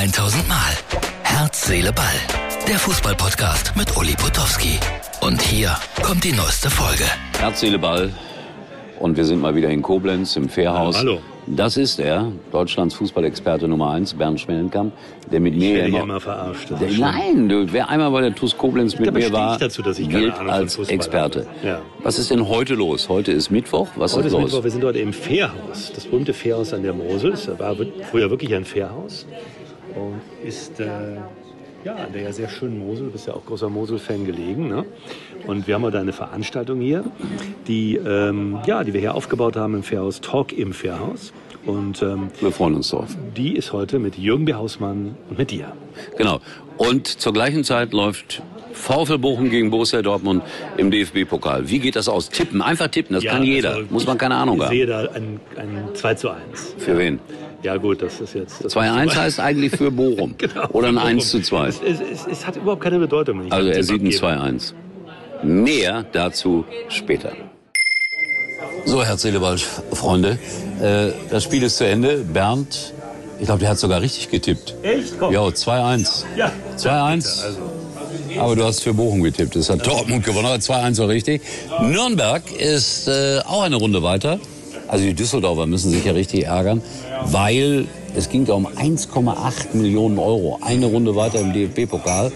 1000 Mal. Herz, Seele, Ball. Der Fußballpodcast mit Uli Potowski. Und hier kommt die neueste Folge. Herz, Seele, Ball. Und wir sind mal wieder in Koblenz im Fährhaus. Hallo. Das ist er, Deutschlands Fußballexperte Nummer 1, Bernd Schmellenkamp, der mit mir werde immer, immer verarscht, Der, nein, du, wer einmal bei der TuS Koblenz mit mir war, ich dazu, ich gilt als Experte. Ja. Was ist denn heute los? Heute ist Mittwoch. Was Heute ist ist los? Mittwoch, wir sind heute im Fährhaus. Das berühmte Fährhaus an der Mosel. Es war früher wirklich ein Fährhaus. Und ist äh, ja, an der ja sehr schönen Mosel, du bist ja auch großer Mosel-Fan gelegen. Ne? Und wir haben heute eine Veranstaltung hier, die, ähm, ja, die wir hier aufgebaut haben im Fährhaus, Talk im Fährhaus. Und ähm, Wir freuen uns drauf. die ist heute mit Jürgen B. Hausmann und mit dir. Genau. Und zur gleichen Zeit läuft VfL Bochum gegen Borussia Dortmund im DFB-Pokal. Wie geht das aus? Tippen, einfach tippen, das Ja, kann jeder. also Muss man keine Ahnung Ich haben. sehe da ein, ein 2 zu 1. Für wen? Ja gut, das ist jetzt... Das 2-1 heißt eigentlich für Bochum. Genau, Oder ein für 1 zu Bochum. 2. Es, es, es, es hat überhaupt keine Bedeutung. Wenn ich Also er sieht ein abgebe. 2-1. Mehr dazu später. So, Herr Zellebald, Freunde, äh, das Spiel ist zu Ende. Bernd, ich glaube, der hat sogar richtig getippt. Echt? Komm. Ja, 2-1. Ja. 2-1. Also, Aber du hast für Bochum getippt. Das hat Dortmund gewonnen, aber 2-1 war richtig. Nürnberg ist äh, auch eine Runde weiter. Also die Düsseldorfer müssen sich ja richtig ärgern, weil es ging ja um 1,8 Millionen Euro. Eine Runde weiter im DFB-Pokal.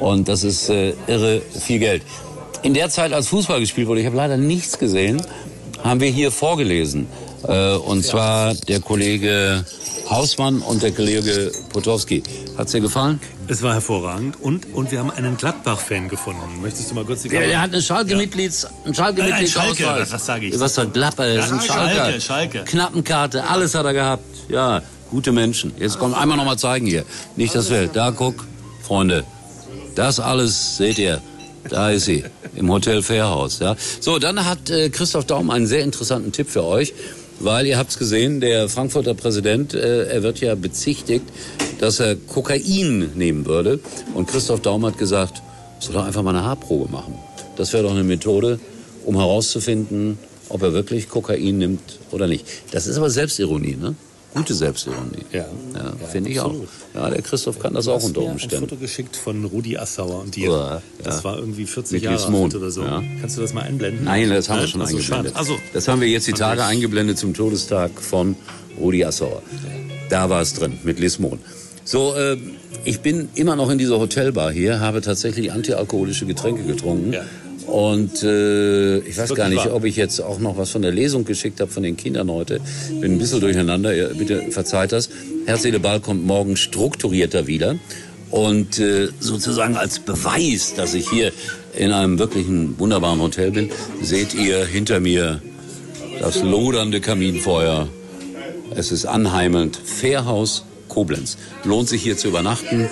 Und das ist äh, irre viel Geld. In der Zeit, als Fußball gespielt wurde, ich habe leider nichts gesehen, haben wir hier vorgelesen. Äh, und zwar der Kollege Hausmann und der Kollege Potowski. Hat's dir gefallen? es war hervorragend und, und wir haben einen Gladbach-Fan gefunden. Möchtest du mal kurz die Der, der hat eine Schalke-Mitglieds, ein Schalke-Mitglied Schalke, was sag ich? Was Glapper? Das ist ein Schalke, Schalke. Schalke. Knappenkarte, alles hat er gehabt. Ja, gute Menschen. Jetzt kommt einmal noch mal zeigen hier. Nicht das Feld. Da guck, Freunde. Das alles seht ihr. Da ist sie im Hotel Fairhaus. Ja. So, dann hat äh, Christoph Daum einen sehr interessanten Tipp für euch, weil ihr habt's gesehen, der Frankfurter Präsident, äh, er wird ja bezichtigt, dass er Kokain nehmen würde. Und Christoph Daum hat gesagt, soll doch einfach mal eine Haarprobe machen. Das wäre doch eine Methode, um herauszufinden, ob er wirklich Kokain nimmt oder nicht. Das ist aber Selbstironie, ne? Gute Selbstironie. Ja. ja, finde ich auch. Ja, der Christoph kann das Du auch unter mir ein Umständen. Foto geschickt von Rudi Assauer und dir. Ja, Das ja. war irgendwie 40 Mit Jahre alt oder so. ja. Kannst du das mal einblenden? Nein, das haben wir schon Ach so, eingeblendet. Also, Das haben wir jetzt die Tage ich- eingeblendet zum Todestag von Rudi Assauer. Da war es drin, mit Lismon. So, äh, ich bin immer noch in dieser Hotelbar hier, habe tatsächlich antialkoholische Getränke getrunken. Ja. Und äh, ich weiß gar nicht, ob ich jetzt auch noch was von der Lesung geschickt habe von den Kindern heute. Bin ein bisschen durcheinander, ihr, bitte verzeiht das. Herz, Seele, Ball kommt morgen strukturierter wieder. Und äh, sozusagen als Beweis, dass ich hier in einem wirklichen wunderbaren Hotel bin, seht ihr hinter mir das lodernde Kaminfeuer. Es ist anheimelnd. Fairhaus Koblenz. Lohnt sich hier zu übernachten.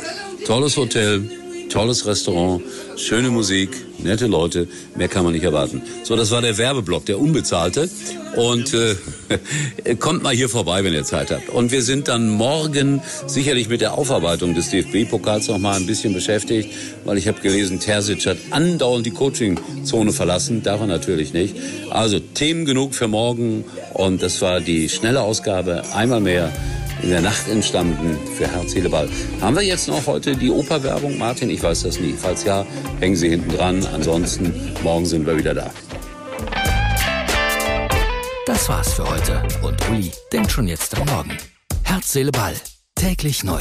Tolles Hotel, tolles Restaurant, schöne Musik, nette Leute. Mehr kann man nicht erwarten. So, das war der Werbeblock, der unbezahlte. Und äh, kommt mal hier vorbei, wenn ihr Zeit habt. Und wir sind dann morgen sicherlich mit der Aufarbeitung des DFB-Pokals noch mal ein bisschen beschäftigt, weil ich habe gelesen, Terzic hat andauernd die Coaching-Zone verlassen. Darf er natürlich nicht. Also Themen genug für morgen. Und das war die schnelle Ausgabe. Einmal mehr in der Nacht entstanden für Herz, Seele, Ball. Haben wir jetzt noch heute die Operwerbung, Martin? Ich weiß das nie. Falls ja, hängen Sie hinten dran. Ansonsten, morgen sind wir wieder da. Das war's für heute. Und Uli denkt schon jetzt am Morgen. Herz, Seele, Ball. Täglich neu.